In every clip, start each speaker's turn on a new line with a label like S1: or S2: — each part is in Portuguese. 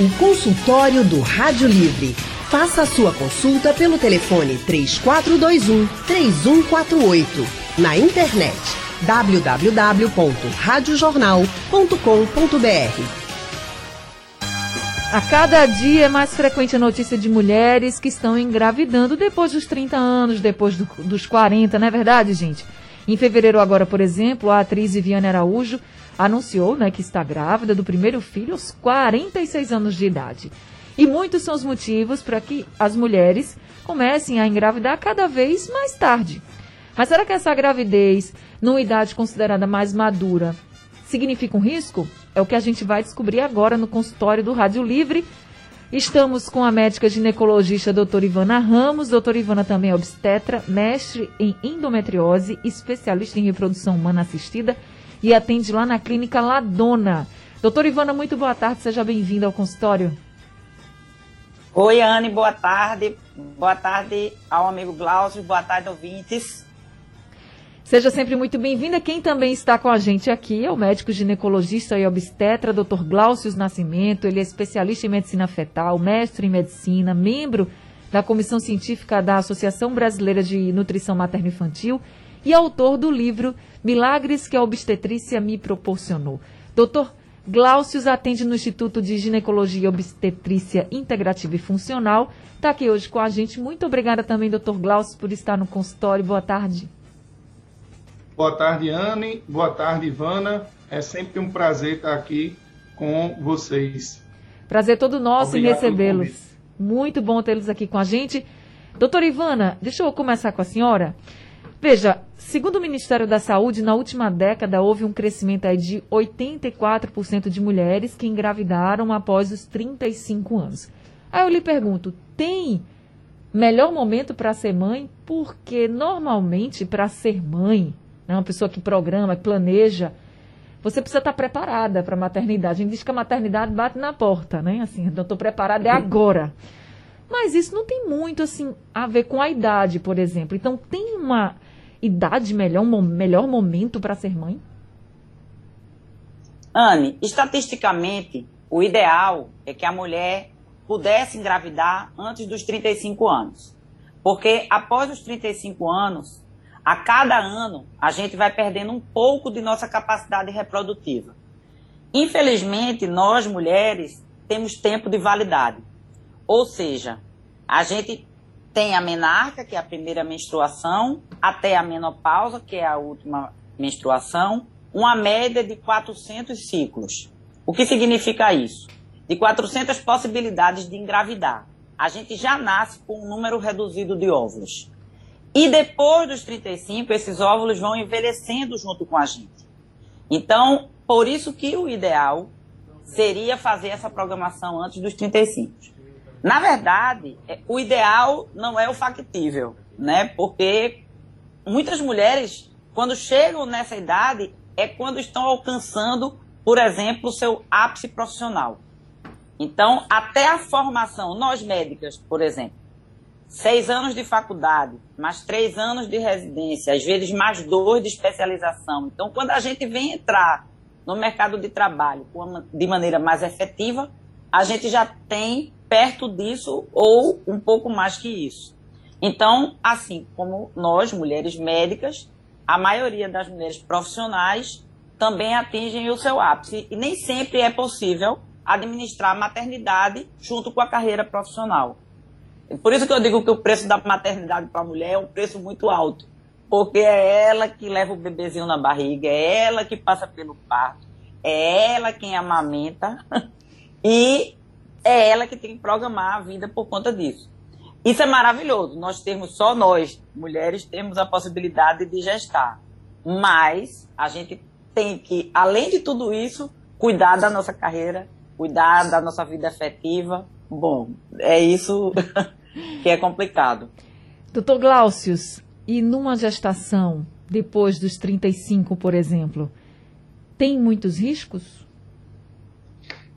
S1: O consultório do Rádio Livre. Faça a sua consulta pelo telefone 3421 3148. Na internet www.radiojornal.com.br.
S2: A cada dia é mais frequente a notícia de mulheres que estão engravidando depois dos 30 anos, depois do, dos 40, não é verdade, gente? Em fevereiro agora, por exemplo, a atriz Viviane Araújo anunciou né, que está grávida do primeiro filho aos 46 anos de idade. E muitos são os motivos para que as mulheres comecem a engravidar cada vez mais tarde. Mas será que essa gravidez, numa idade considerada mais madura, significa um risco? É o que a gente vai descobrir agora no consultório do Rádio Livre. Estamos com a médica ginecologista doutora Ivana Ramos. Doutora Ivana também é obstetra, mestre em endometriose, especialista em reprodução humana assistida e atende lá na clínica Ladona. Doutora Ivana, muito boa tarde, seja bem-vinda ao consultório.
S3: Oi, Anne, boa tarde. Boa tarde ao amigo Glaucio, boa tarde, ouvintes.
S2: Seja sempre muito bem-vinda. Quem também está com a gente aqui é o médico ginecologista e obstetra, Dr. Glaucio Nascimento. Ele é especialista em medicina fetal, mestre em medicina, membro da comissão científica da Associação Brasileira de Nutrição Materno-Infantil e autor do livro Milagres que a Obstetrícia me proporcionou. Doutor Glaucius atende no Instituto de Ginecologia e Obstetrícia Integrativa e Funcional. Está aqui hoje com a gente. Muito obrigada também, doutor Glaucius, por estar no consultório. Boa tarde.
S4: Boa tarde, Anne. Boa tarde, Ivana. É sempre um prazer estar aqui com vocês.
S2: Prazer todo nosso Obrigado em recebê-los. Muito bom tê-los aqui com a gente. Doutora Ivana, deixa eu começar com a senhora. Veja, segundo o Ministério da Saúde, na última década houve um crescimento de 84% de mulheres que engravidaram após os 35 anos. Aí eu lhe pergunto, tem melhor momento para ser mãe? Porque normalmente para ser mãe, né, uma pessoa que programa, que planeja, você precisa estar preparada para a maternidade. A gente diz que a maternidade bate na porta, né? Assim, eu estou preparada é agora. Mas isso não tem muito assim a ver com a idade, por exemplo. Então tem uma idade melhor, melhor momento para ser mãe?
S3: Anne, estatisticamente, o ideal é que a mulher pudesse engravidar antes dos 35 anos. Porque após os 35 anos, a cada ano, a gente vai perdendo um pouco de nossa capacidade reprodutiva. Infelizmente, nós mulheres temos tempo de validade. Ou seja, a gente tem a menarca, que é a primeira menstruação, até a menopausa, que é a última menstruação, uma média de 400 ciclos. O que significa isso? De 400 possibilidades de engravidar. A gente já nasce com um número reduzido de óvulos. E depois dos 35, esses óvulos vão envelhecendo junto com a gente. Então, por isso que o ideal seria fazer essa programação antes dos 35. Na verdade, é, o ideal não é o factível, né? Porque muitas mulheres, quando chegam nessa idade, é quando estão alcançando, por exemplo, o seu ápice profissional. Então, até a formação, nós médicas, por exemplo, seis anos de faculdade, mais três anos de residência, às vezes mais dois de especialização. Então, quando a gente vem entrar no mercado de trabalho de maneira mais efetiva, a gente já tem perto disso ou um pouco mais que isso. Então, assim como nós, mulheres médicas, a maioria das mulheres profissionais também atingem o seu ápice. E nem sempre é possível administrar a maternidade junto com a carreira profissional. Por isso que eu digo que o preço da maternidade para a mulher é um preço muito alto. Porque é ela que leva o bebezinho na barriga, é ela que passa pelo parto, é ela quem amamenta. E é ela que tem que programar a vida por conta disso. Isso é maravilhoso. Nós temos, só nós, mulheres, temos a possibilidade de gestar. Mas a gente tem que, além de tudo isso, cuidar da nossa carreira, cuidar da nossa vida afetiva. Bom, é isso que é complicado.
S2: Doutor Glaucius, e numa gestação, depois dos 35, por exemplo, tem muitos riscos?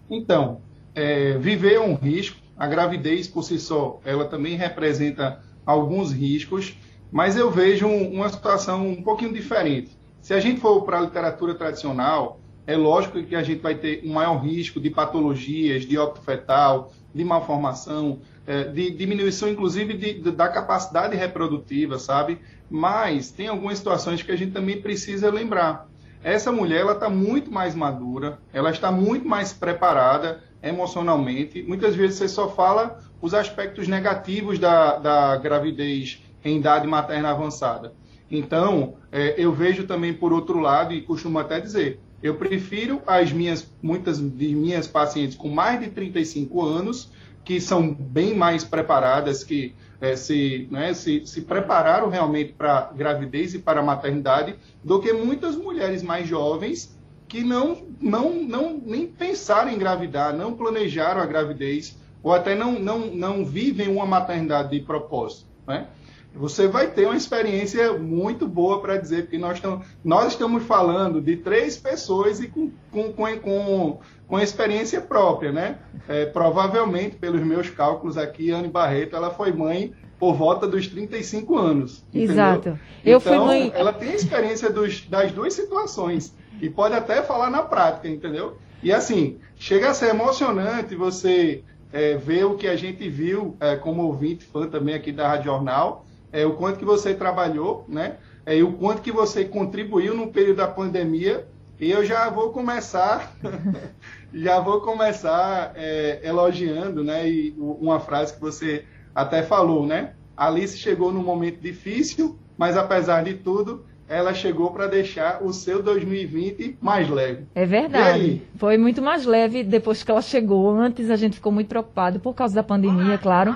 S4: Então, é, viver é um risco, a gravidez por si só, ela também representa alguns riscos, mas eu vejo uma situação um pouquinho diferente. Se a gente for para a literatura tradicional, É lógico que a gente vai ter um maior risco de patologias, de óbito fetal, de malformação, é, de diminuição, inclusive, de, da capacidade reprodutiva, sabe? Mas tem algumas situações que a gente também precisa lembrar. Essa mulher, ela está muito mais madura, ela está muito mais preparada emocionalmente. Muitas vezes você só fala os aspectos negativos da, da gravidez em idade materna avançada. Então, é, eu vejo também por outro lado, e costumo até dizer, eu prefiro as minhas, muitas de minhas pacientes com mais de 35 anos, que são bem mais preparadas, que é, se, né, se, se prepararam realmente para gravidez e para a maternidade, do que muitas mulheres mais jovens que não, não, não nem pensaram em engravidar, não planejaram a gravidez, ou até não, não, não vivem uma maternidade de propósito. Né? Você vai ter uma experiência muito boa para dizer, porque nós, tam, nós estamos falando de três pessoas e com, com, com, com, com experiência própria, né? É, provavelmente, pelos meus cálculos aqui, Anne Barreto, ela foi mãe por volta dos 35 anos.
S2: Exato.
S4: Eu então, fui mãe... ela tem experiência dos, das duas situações e pode até falar na prática, entendeu? E assim, chega a ser emocionante você é, ver o que a gente viu é, como ouvinte, fã também aqui da Rádio Jornal, é, o quanto que você trabalhou, né? É, e o quanto que você contribuiu no período da pandemia. E eu já vou começar, já vou começar é, elogiando, né? E uma frase que você até falou, né? Alice chegou num momento difícil, mas apesar de tudo, ela chegou para deixar o seu 2020 mais leve.
S2: É verdade. Foi muito mais leve depois que ela chegou. Antes a gente ficou muito preocupado por causa da pandemia, claro.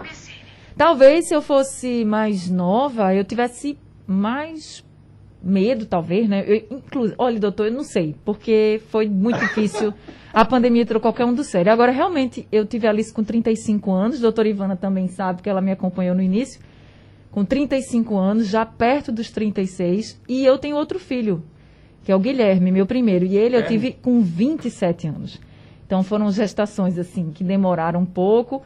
S2: Talvez se eu fosse mais nova, eu tivesse mais medo, talvez, né? Eu, inclu... Olha, doutor, eu não sei, porque foi muito difícil. A pandemia tirou qualquer um do sério. Agora, realmente, eu tive a Alice com 35 anos, doutora Ivana também sabe que ela me acompanhou no início com 35 anos, já perto dos 36, e eu tenho outro filho, que é o Guilherme, meu primeiro, e ele é. eu tive com 27 anos. Então foram gestações assim que demoraram um pouco.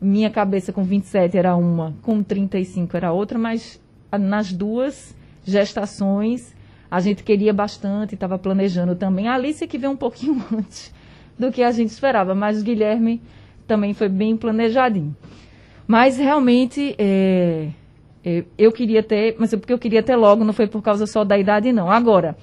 S2: Minha cabeça com 27 era uma, com 35 era outra, mas nas duas gestações a gente queria bastante, estava planejando também. A Alice que veio um pouquinho antes do que a gente esperava, mas o Guilherme também foi bem planejadinho. Mas realmente é, é, eu queria ter, mas porque eu queria ter logo, não foi por causa só da idade, não. Agora,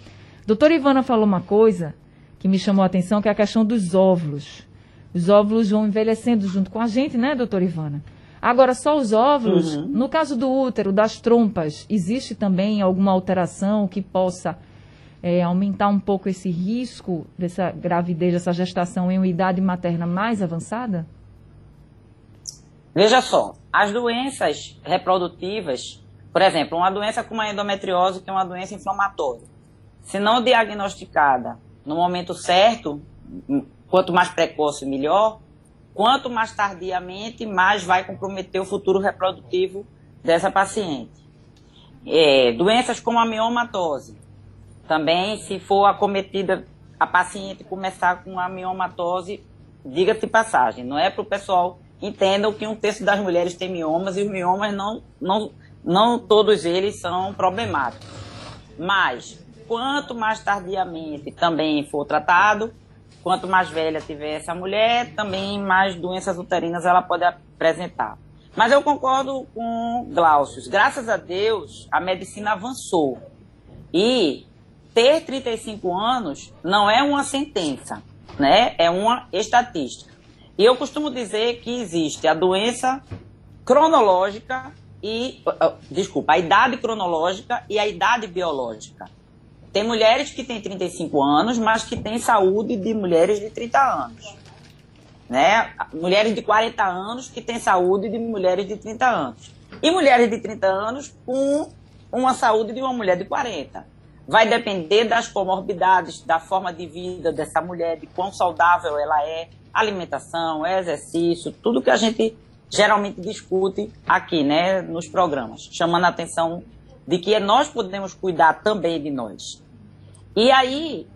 S2: doutora Ivana falou uma coisa que me chamou a atenção, que é a questão dos óvulos. Os óvulos vão envelhecendo junto com a gente, né, doutora Ivana? Agora, só os óvulos, uhum. no caso do útero, das trompas, existe também alguma alteração que possa é, aumentar um pouco esse risco dessa gravidez, dessa gestação em uma idade materna mais avançada?
S3: Veja só, as doenças reprodutivas, por exemplo, uma doença como a endometriose, que é uma doença inflamatória, se não diagnosticada no momento certo, quanto mais precoce, melhor, quanto mais tardiamente, mais vai comprometer o futuro reprodutivo dessa paciente. É, doenças como a miomatose, também, se for acometida a paciente começar com a miomatose, diga-se passagem, não é para o pessoal entendam que um terço das mulheres tem miomas e os miomas não, não, não todos eles são problemáticos. Mas, quanto mais tardiamente também for tratado, quanto mais velha tiver essa mulher, também mais doenças uterinas ela pode apresentar. Mas eu concordo com Glaucius. Graças a Deus, a medicina avançou. E ter 35 anos não é uma sentença, né? É uma estatística. E eu costumo dizer que existe a doença cronológica e. Desculpa, a idade cronológica e a idade biológica. Tem mulheres que têm 35 anos, mas que têm saúde de mulheres de 30 anos. Né? Mulheres de 40 anos que têm saúde de mulheres de 30 anos. E mulheres de 30 anos com uma saúde de uma mulher de 40. Vai depender das comorbidades, da forma de vida dessa mulher, de quão saudável ela é, alimentação, exercício, tudo que a gente geralmente discute aqui, né, nos programas, chamando a atenção de que nós podemos cuidar também de nós. E aí,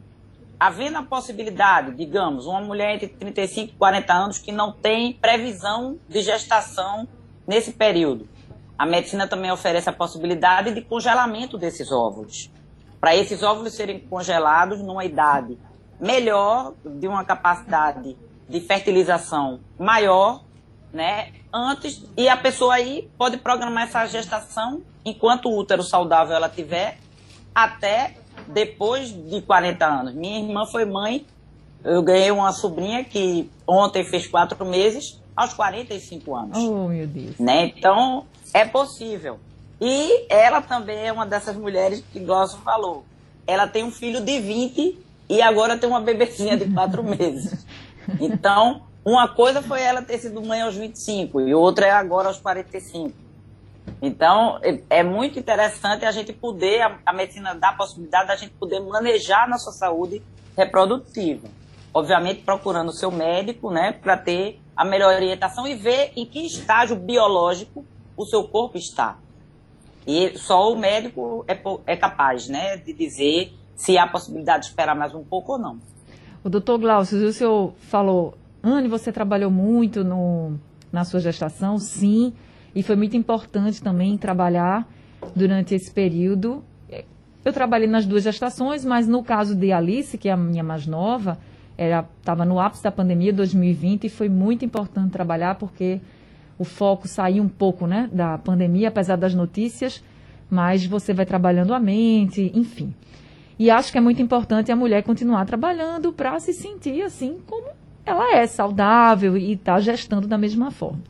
S3: havendo a possibilidade, digamos, uma mulher entre 35 e 40 anos que não tem previsão de gestação nesse período, a medicina também oferece a possibilidade de congelamento desses óvulos. Para esses óvulos serem congelados numa idade melhor, de uma capacidade de fertilização maior, né? Antes, e a pessoa aí pode programar essa gestação enquanto o útero saudável ela tiver, até depois de 40 anos. Minha irmã foi mãe, eu ganhei uma sobrinha que ontem fez quatro meses, aos 45 anos.
S2: Oh, meu Deus.
S3: Né? Então, é possível. E ela também é uma dessas mulheres que Glaucio falou. Ela tem um filho de 20 e agora tem uma bebezinha de 4 meses. Então, uma coisa foi ela ter sido mãe aos 25 e outra é agora aos 45. Então, é, muito interessante a gente poder, a, a medicina dá a possibilidade da gente poder manejar a nossa saúde reprodutiva. Obviamente, procurando o seu médico, né, para ter a melhor orientação e ver em que estágio biológico o seu corpo está. E só o médico é, é capaz, né, de dizer se há possibilidade de esperar mais um pouco ou não.
S2: O doutor Glaucio, o senhor falou, Anne, você trabalhou muito no, na sua gestação, sim, e foi muito importante também trabalhar durante esse período. Eu trabalhei nas duas gestações, mas no caso de Alice, que é a minha mais nova, estava no ápice da pandemia 2020 e foi muito importante trabalhar porque o foco saiu um pouco né, da pandemia, apesar das notícias, mas você vai trabalhando a mente, enfim. E acho que é muito importante a mulher continuar trabalhando para se sentir assim como ela é, saudável e está gestando da mesma forma.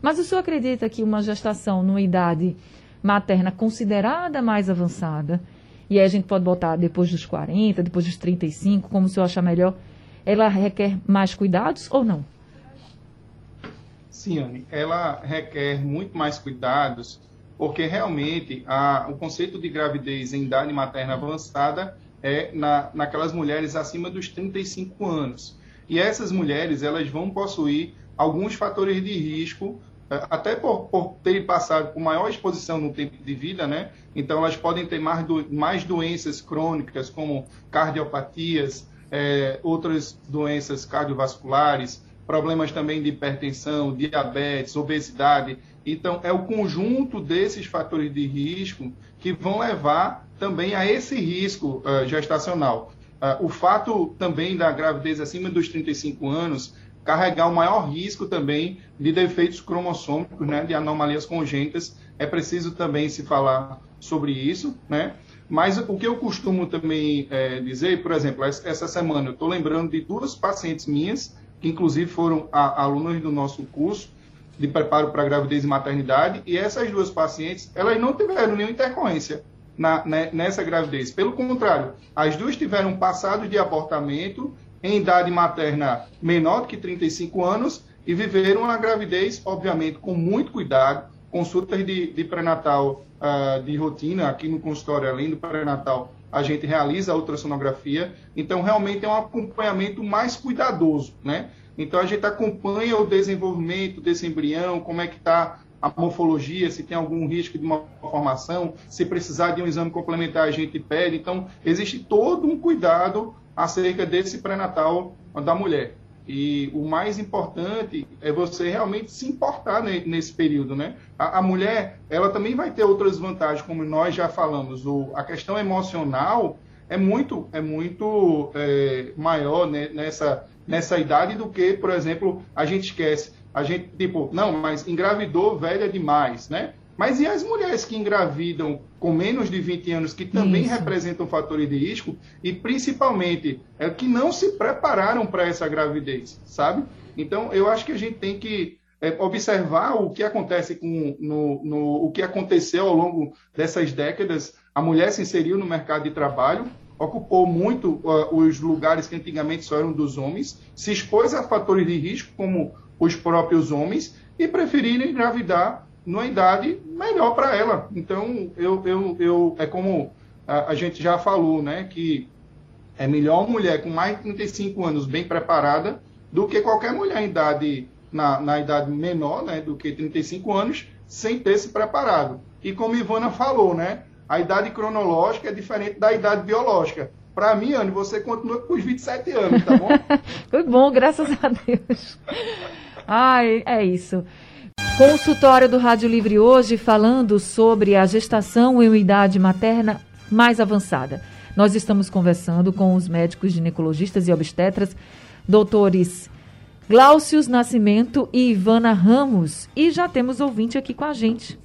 S2: Mas o senhor acredita que uma gestação numa idade materna considerada mais avançada, e aí a gente pode botar depois dos 40, depois dos 35, como o senhor achar melhor, ela requer mais cuidados ou não?
S4: Sim, Anne, ela requer muito mais cuidados, porque realmente a, o conceito de gravidez em idade materna avançada é na, naquelas mulheres acima dos 35 anos. E essas mulheres, elas vão possuir alguns fatores de risco, eh, até por, por terem passado por maior exposição no tempo de vida, né? Então, elas podem ter mais, do, mais doenças crônicas, como cardiopatias, é, outras doenças cardiovasculares, problemas também de hipertensão, diabetes, obesidade. Então, é o conjunto desses fatores de risco que vão levar também a esse risco uh, gestacional. Uh, o fato também da gravidez acima dos 35 anos carregar o maior risco também de defeitos cromossômicos, né, de anomalias congênitas, é preciso também se falar sobre isso, né? Mas o que eu costumo também é, dizer, por exemplo, essa semana eu estou lembrando de duas pacientes minhas, que inclusive foram alunas do nosso curso de preparo para gravidez e maternidade, e essas duas pacientes, elas não tiveram nenhuma intercorrência na, né, nessa gravidez. Pelo contrário, as duas tiveram passado de abortamento em idade materna menor do que 35 anos e viveram a gravidez, obviamente, com muito cuidado, consultas de, de pré-natal uh, de rotina aqui no consultório, além do pré-natal, a gente realiza a ultrassonografia. Então, realmente é um acompanhamento mais cuidadoso, né? Então, a gente acompanha o desenvolvimento desse embrião, como é que está a morfologia, se tem algum risco de uma formação, se precisar de um exame complementar, a gente pede. Então, existe todo um cuidado acerca desse pré-natal da mulher. E o mais importante é você realmente se importar nesse período, né? A, mulher, ela também vai ter outras vantagens, como nós já falamos. O, a questão emocional é muito, é muito é, maior né, nessa, nessa idade do que, por exemplo, a gente esquece. A gente, tipo, não, mas engravidou velha demais, né? Mas e as mulheres que engravidam com menos de 20 anos, que também Isso. representam fatores de risco, e principalmente é, que não se prepararam para essa gravidez, sabe? Então, eu acho que a gente tem que é, observar o que acontece com no, no, o que aconteceu ao longo dessas décadas. A mulher se inseriu no mercado de trabalho, ocupou muito uh, os lugares que antigamente só eram dos homens, se expôs a fatores de risco, como os próprios homens, e preferiram engravidar numa idade melhor para ela. Então, eu, eu, eu, é como a, a, gente já falou, né, que é melhor uma mulher com mais de 35 anos bem preparada do que qualquer mulher em idade, na, na idade menor, né, do que 35 anos, sem ter se preparado. E como Ivana falou, né, a idade cronológica é diferente da idade biológica. Para mim, Anne, você continua com os 27 anos, tá bom?
S2: Foi bom, graças a Deus. Ai, é isso. Consultório do Rádio Livre hoje falando sobre a gestação em idade materna mais avançada. Nós estamos conversando com os médicos ginecologistas e obstetras, doutores Glaucius Nascimento e Ivana Ramos. E já temos ouvinte aqui com a gente.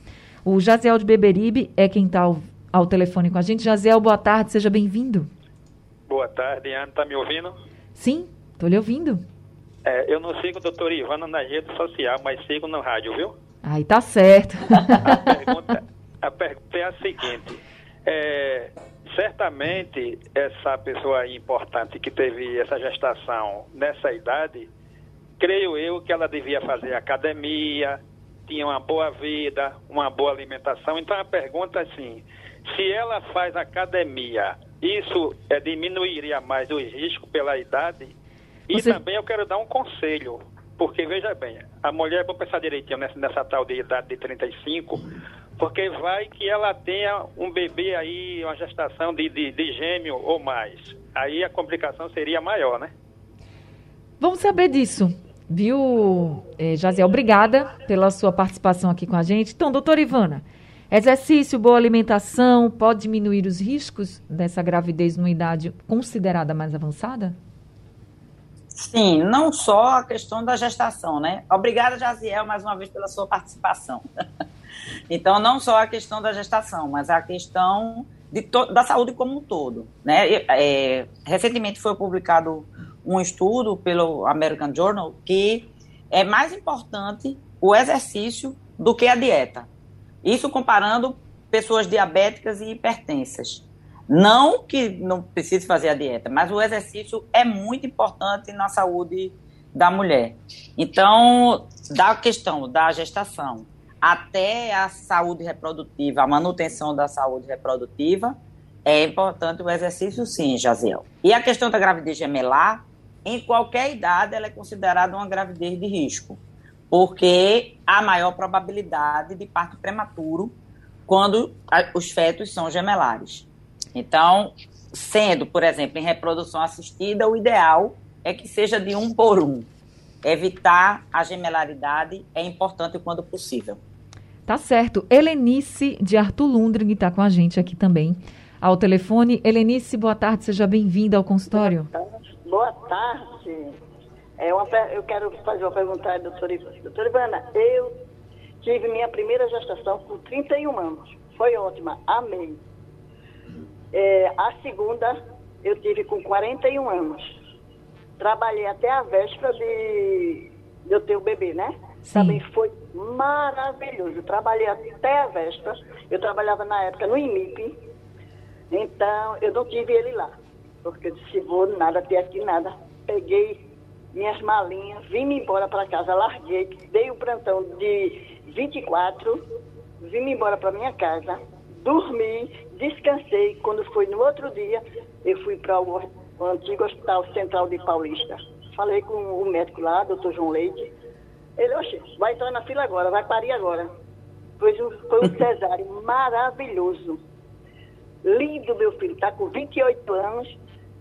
S2: O Jaziel de Beberibe é quem está ao, telefone com a gente. Jaziel, boa tarde, seja bem-vindo.
S5: Boa tarde, Ana, está me ouvindo?
S2: Sim, estou lhe ouvindo.
S5: É, eu não sigo o doutor Ivana na rede social, mas sigo no rádio, viu?
S2: Aí tá certo.
S5: A pergunta, a pergunta é a seguinte. É, certamente essa pessoa importante que teve essa gestação nessa idade, creio eu que ela devia fazer academia, tinha uma boa vida, uma boa alimentação. Então a pergunta é assim, se ela faz academia, isso é, diminuiria mais o risco pela idade? E Você... também eu quero dar um conselho, porque veja bem, a mulher, vou pensar direitinho nessa, nessa tal de idade de 35, porque vai que ela tenha um bebê aí, uma gestação de, de, de gêmeo ou mais. Aí a complicação seria maior, né?
S2: Vamos saber disso. Viu, eh, Jaziel? Obrigada pela sua participação aqui com a gente. Então, doutora Ivana, exercício, boa alimentação pode diminuir os riscos dessa gravidez numa idade considerada mais avançada?
S3: Sim, não só a questão da gestação, né? Obrigada, Jaziel, mais uma vez pela sua participação. então, não só a questão da gestação, mas a questão da saúde como um todo, né? É, recentemente foi publicado um estudo pelo American Journal que é mais importante o exercício do que a dieta. Isso comparando pessoas diabéticas e hipertensas. Não que não precise fazer a dieta, mas o exercício é muito importante na saúde da mulher. Então, da questão da gestação até a saúde reprodutiva, a manutenção da saúde reprodutiva, é importante o exercício sim, Jaziel. E a questão da gravidez gemelar, em qualquer idade, ela é considerada uma gravidez de risco, porque há maior probabilidade de parto prematuro quando os fetos são gemelares. Então, sendo, por exemplo, em reprodução assistida, o ideal é que seja de um por um. Evitar a gemelaridade é importante quando possível.
S2: Tá certo. Helenice de Arthur Lundring está com a gente aqui também ao telefone. Helenice, boa tarde, seja bem-vinda ao consultório.
S6: Boa tarde. Boa tarde. É uma, eu quero fazer uma pergunta à doutora Ivana. Doutora Ivana, eu tive minha primeira gestação com 31 anos. Foi ótima, amei. É, a segunda eu tive com 41 anos. Trabalhei até a véspera de, de eu ter o bebê, né? Sim. Também foi maravilhoso. trabalhei até a véspera. Eu trabalhava na época no IMIP. Então, eu não tive ele lá. Porque eu disse, vou nada, ter aqui nada. Peguei minhas malinhas, vim embora para casa, larguei, dei o plantão de 24, vim embora para minha casa dormi, descansei. Quando foi no outro dia, eu fui para o, o, antigo Hospital Central de Paulista. Falei com o médico lá, doutor João Leite. Ele, oxe, vai entrar na fila agora, vai parir agora. Foi um, foi um cesárea maravilhoso. Lindo, meu filho, está com 28 anos.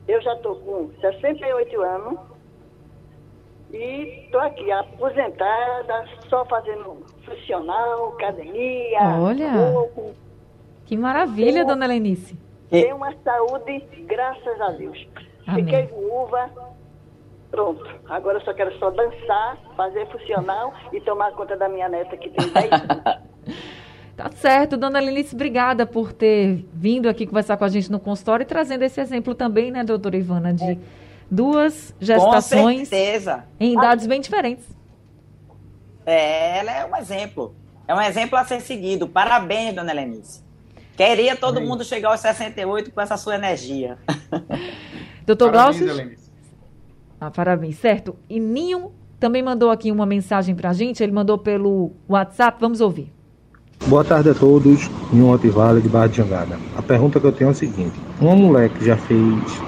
S6: Eu já estou com 68 anos. E estou aqui, aposentada, só fazendo funcional, academia,
S2: Olha. Pouco, que maravilha, dona Lenice.
S6: Tenho uma saúde, graças a Deus. Amém. Fiquei viúva, pronto. Agora eu só quero só dançar, fazer funcional e tomar conta da minha neta que tem 10 anos.
S2: Tá certo, dona Lenice, obrigada por ter vindo aqui conversar com a gente no consultório e trazendo esse exemplo também, né, doutora Ivana, de é. Duas gestações em idades bem diferentes.
S3: É, ela é um exemplo. É um exemplo a ser seguido. Parabéns, dona Lenice. Queria todo Amém. mundo chegar aos 68 com essa sua energia.
S2: Doutor Glaucio? Ah, parabéns, certo. E Ninho também mandou aqui uma mensagem para a gente, ele mandou pelo WhatsApp, vamos ouvir.
S7: Boa tarde a todos, Ninho Otivale de Barra de Jangada. A pergunta que eu tenho é o seguinte, uma mulher que já fez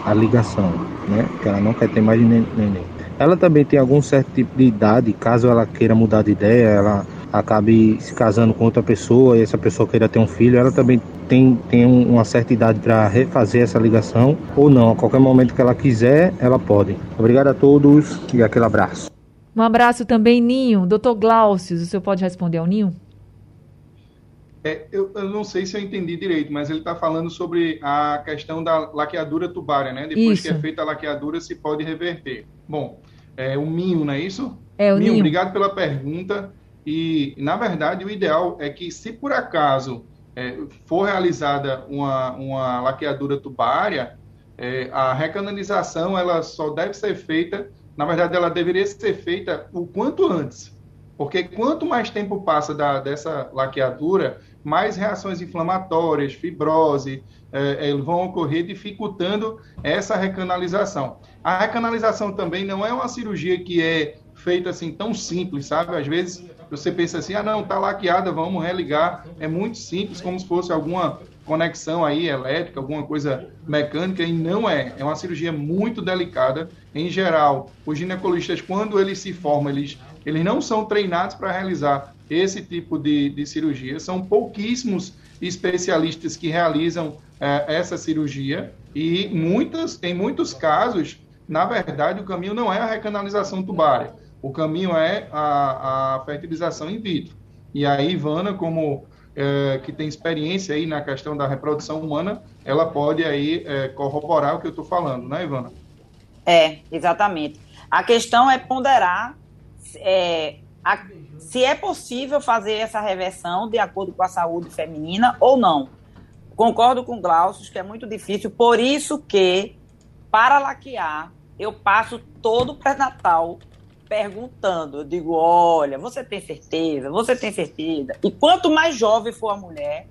S7: a ligação, né, que ela não quer ter mais neném, ela também tem algum certo tipo de idade, caso ela queira mudar de ideia, ela acabe se casando com outra pessoa e essa pessoa queira ter um filho, ela também tem, tem uma certa idade para refazer essa ligação ou não. A qualquer momento que ela quiser, ela pode. Obrigado a todos e aquele abraço.
S2: Um abraço também, Ninho. Doutor Glaucio, o senhor pode responder ao Ninho?
S4: É, eu, eu, não sei se eu entendi direito, mas ele está falando sobre a questão da laqueadura tubária, né? Depois isso. que é feita a laqueadura, se pode reverter. Bom, é o minho, não é isso?
S2: É o minho.
S4: Obrigado pela pergunta. E, na verdade, o ideal é que, se por acaso é, for realizada uma, uma laqueadura tubária, é, a recanalização ela só deve ser feita, na verdade, ela deveria ser feita o quanto antes. Porque quanto mais tempo passa da, dessa laqueadura, mais reações inflamatórias, fibrose, é, vão ocorrer, dificultando essa recanalização. A recanalização também não é uma cirurgia que é feita assim tão simples, sabe? Às vezes você pensa assim, ah não, tá laqueada, vamos religar. É muito simples, como se fosse alguma conexão aí elétrica, alguma coisa mecânica, e não é. É uma cirurgia muito delicada. Em geral, os ginecologistas, quando eles se formam, eles, eles não são treinados para realizar esse tipo de, de cirurgia. São pouquíssimos especialistas que realizam é, essa cirurgia e muitas, em muitos casos, na verdade, o caminho não é a recanalização tubária. O caminho é a, a fertilização in vitro. E aí, Ivana, como é, que tem experiência aí na questão da reprodução humana, ela pode aí é, corroborar o que eu estou falando, né, Ivana?
S3: É, exatamente. A questão é ponderar é, a, se é possível fazer essa reversão de acordo com a saúde feminina ou não. Concordo com Glaucio que é muito difícil, por isso que, para laquear, eu passo todo o pré-natal perguntando. Eu digo: olha, você tem certeza? Você tem certeza? E quanto mais jovem for a mulher,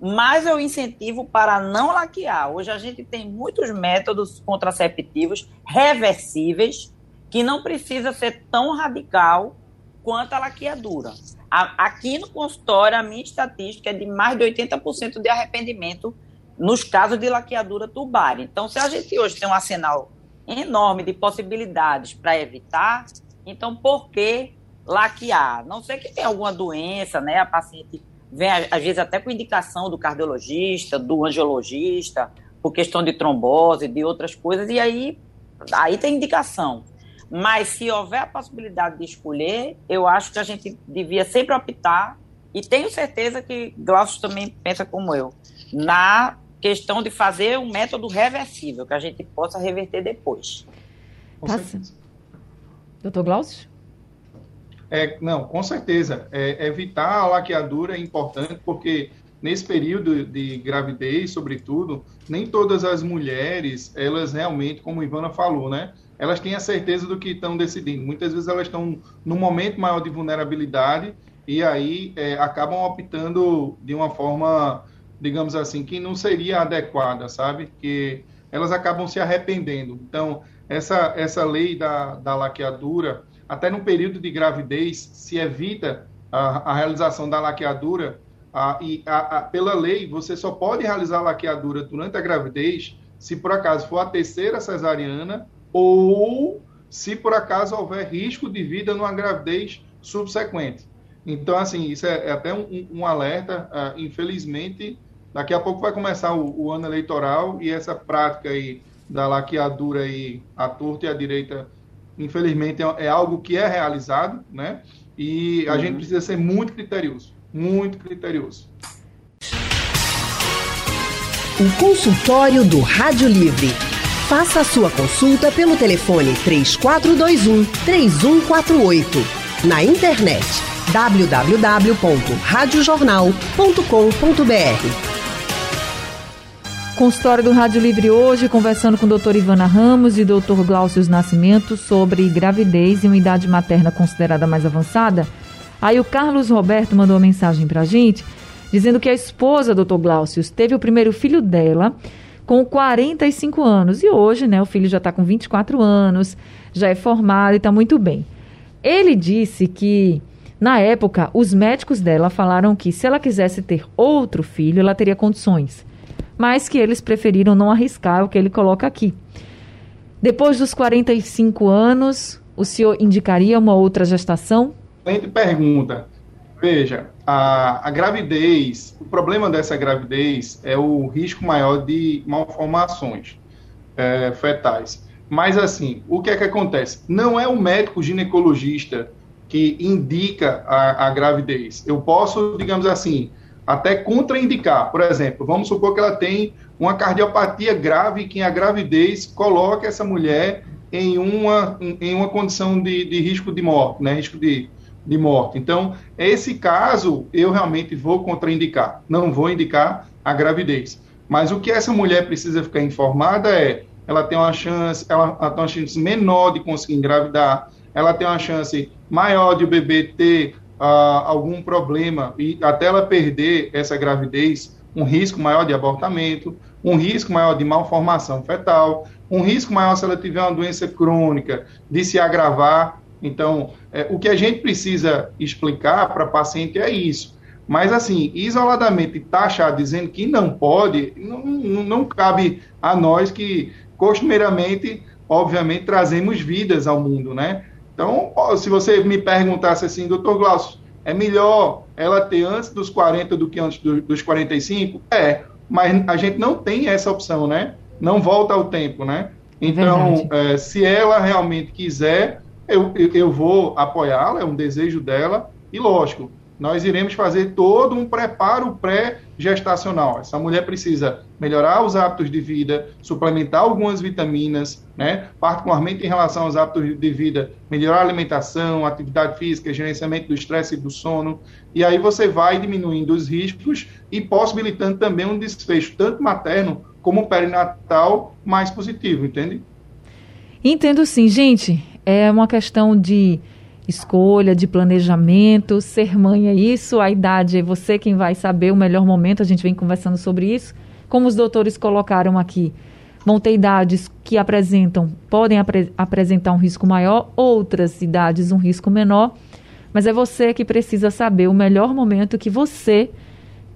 S3: mais eu incentivo para não laquear. Hoje a gente tem muitos métodos contraceptivos reversíveis que não precisa ser tão radical quanto a laqueadura. Aqui no consultório, a minha estatística é de mais de 80% de arrependimento nos casos de laqueadura tubária. Então, se a gente hoje tem um arsenal enorme de possibilidades para evitar, então, por que laquear? Não sei que tem alguma doença, né? A paciente vem, às vezes, até com indicação do cardiologista, do angiologista, por questão de trombose, de outras coisas, e aí, aí tem indicação. Mas se houver a possibilidade de escolher, eu acho que a gente devia sempre optar, e tenho certeza que Glaucio também pensa como eu, na questão de fazer um método reversível, que a gente possa reverter depois.
S2: Tá Doutor Glaucio?
S4: É, não, com certeza. É, evitar a laqueadura é importante, porque nesse período de gravidez, sobretudo, nem todas as mulheres, elas realmente, como Ivana falou, né? Elas têm a certeza do que estão decidindo. Muitas vezes elas estão num momento maior de vulnerabilidade e aí é, acabam optando de uma forma, digamos assim, que não seria adequada, sabe? Que elas acabam se arrependendo. Então, essa, essa lei da, da laqueadura, até no período de gravidez, se evita a, a realização da laqueadura, a, e a, pela lei, você só pode realizar a laqueadura durante a gravidez se por acaso for a terceira cesariana ou se por acaso houver risco de vida numa gravidez subsequente. Então, assim, isso é, é até um, um alerta. Uh, infelizmente, daqui a pouco vai começar o, o ano eleitoral e essa prática aí da laqueadura e a torta e a direita, infelizmente, é, é algo que é realizado, né? E a uhum. gente precisa ser muito criterioso, muito criterioso.
S1: O consultório do Rádio Livre. Faça a sua consulta pelo telefone 3421 3148. Na internet www.radiojornal.com.br.
S2: Consultório do Rádio Livre hoje, conversando com a doutora Ivana Ramos e doutor Glaucio Nascimento sobre gravidez e uma idade materna considerada mais avançada. Aí o Carlos Roberto mandou uma mensagem pra gente, dizendo que a esposa, doutor Glaucio, teve o primeiro filho dela com 45 anos. E hoje, né, o filho já está com 24 anos, já é formado e está muito bem. Ele disse que, na época, os médicos dela falaram que se ela quisesse ter outro filho, ela teria condições mas que eles preferiram não arriscar o que ele coloca aqui. Depois dos 45 anos, o senhor indicaria uma outra gestação?
S4: Excelente pergunta. Veja, a, a, gravidez, o problema dessa gravidez é o risco maior de malformações é, fetais. Mas, assim, o que é que acontece? Não é o médico ginecologista que indica a, a gravidez. Eu posso, digamos assim, até contraindicar. Por exemplo, vamos supor que ela tem uma cardiopatia grave que a gravidez coloca essa mulher em uma, em uma condição de, de risco de morte, né? Risco de, de morte. Então, esse caso, eu realmente vou contraindicar, não vou indicar a gravidez. Mas o que essa mulher precisa ficar informada é, ela tem uma chance, ela, ela tem uma chance menor de conseguir engravidar, ela tem uma chance maior de o bebê ter uh, algum problema e até ela perder essa gravidez, um risco maior de abortamento, um risco maior de malformação fetal, um risco maior se ela tiver uma doença crônica de se agravar. Então, é, o que a gente precisa explicar para a paciente é isso. Mas, assim, isoladamente taxar dizendo que não pode, não, não, não cabe a nós que, costumeiramente, obviamente, trazemos vidas ao mundo, né? Então, se você me perguntasse assim, doutor Glaucio, é melhor ela ter antes dos 40 do que antes do, dos 45? É, mas a gente não tem essa opção, né? Não volta ao tempo, né? Então, é, se ela realmente quiser, eu, eu, vou apoiá-la, é um desejo dela, e lógico, nós iremos fazer todo um preparo pré-gestacional. Essa mulher precisa melhorar os hábitos de vida, suplementar algumas vitaminas, né? particularmente em relação aos hábitos de vida, melhorar a alimentação, atividade física, gerenciamento do estresse e do sono, e aí você vai diminuindo os riscos e possibilitando também um desfecho tanto materno como perinatal mais positivo, entende?
S2: Entendo sim, gente. É uma questão de escolha, de planejamento. Ser mãe é isso, a idade é você quem vai saber o melhor momento. A gente vem conversando sobre isso. Como os doutores colocaram aqui, vão ter idades que apresentam, podem apre apresentar um risco maior, outras idades um risco menor. Mas é você que precisa saber o melhor momento que você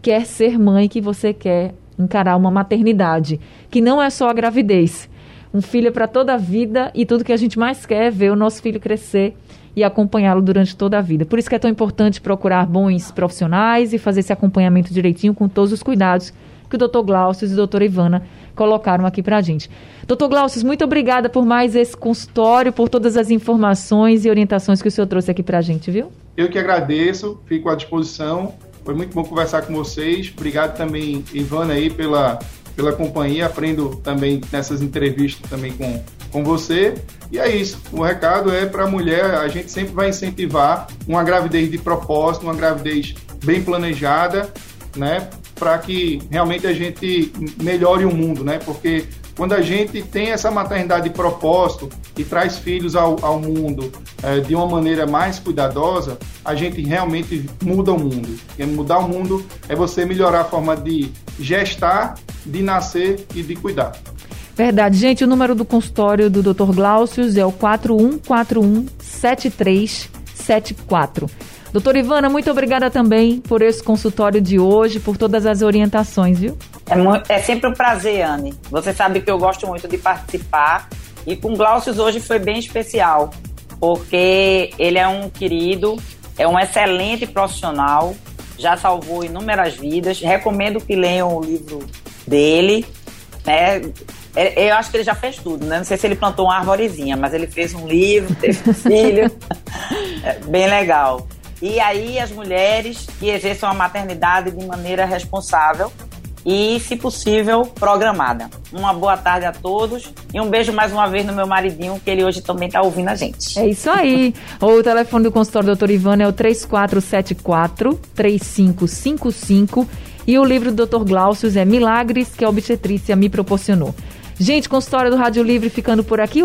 S2: quer ser mãe, que você quer encarar uma maternidade, que não é só a gravidez. Um filho é para toda a vida e tudo que a gente mais quer é ver o nosso filho crescer e acompanhá-lo durante toda a vida. Por isso que é tão importante procurar bons profissionais e fazer esse acompanhamento direitinho com todos os cuidados que o Dr. Glaucio e a doutora Ivana colocaram aqui para a gente. Doutor Glaucio, muito obrigada por mais esse consultório, por todas as informações e orientações que o senhor trouxe aqui para a gente, viu?
S4: Eu que agradeço, fico à disposição. Foi muito bom conversar com vocês. Obrigado também, Ivana, aí, pela, pela companhia. Aprendo também nessas entrevistas também com, com você. E é isso. O recado é para a mulher, a gente sempre vai incentivar uma gravidez de propósito, uma gravidez bem planejada, né? Para que realmente a gente melhore o mundo, né? Porque quando a gente tem essa maternidade de propósito e traz filhos ao, ao mundo é, de uma maneira mais cuidadosa, a gente realmente muda o mundo. E mudar o mundo é você melhorar a forma de gestar, de nascer e de cuidar.
S2: Verdade. Gente, o número do consultório do Dr. Glaucius é o 41417374. Doutora Ivana, muito obrigada também por esse consultório de hoje, por todas as orientações, viu?
S3: É, é sempre um prazer, Anne. Você sabe que eu gosto muito de participar e com Glaucius hoje foi bem especial, porque ele é um querido, é um excelente profissional, já salvou inúmeras vidas. Recomendo que leiam o livro dele. Né? É, eu acho que ele já fez tudo, né? Não sei se ele plantou uma arvorezinha, mas ele fez um livro, teve um filho. é bem legal. E aí as mulheres que exerçam a maternidade de maneira responsável e, se possível, programada. Uma boa tarde a todos e um beijo mais uma vez no meu maridinho, que ele hoje também está ouvindo a gente.
S2: É isso aí. o telefone do consultório do doutor Ivana é o 3474-3555 e o livro do Dr. Glaucius é Milagres que a obstetrícia me proporcionou. Gente, consultório do Rádio Livre ficando por aqui.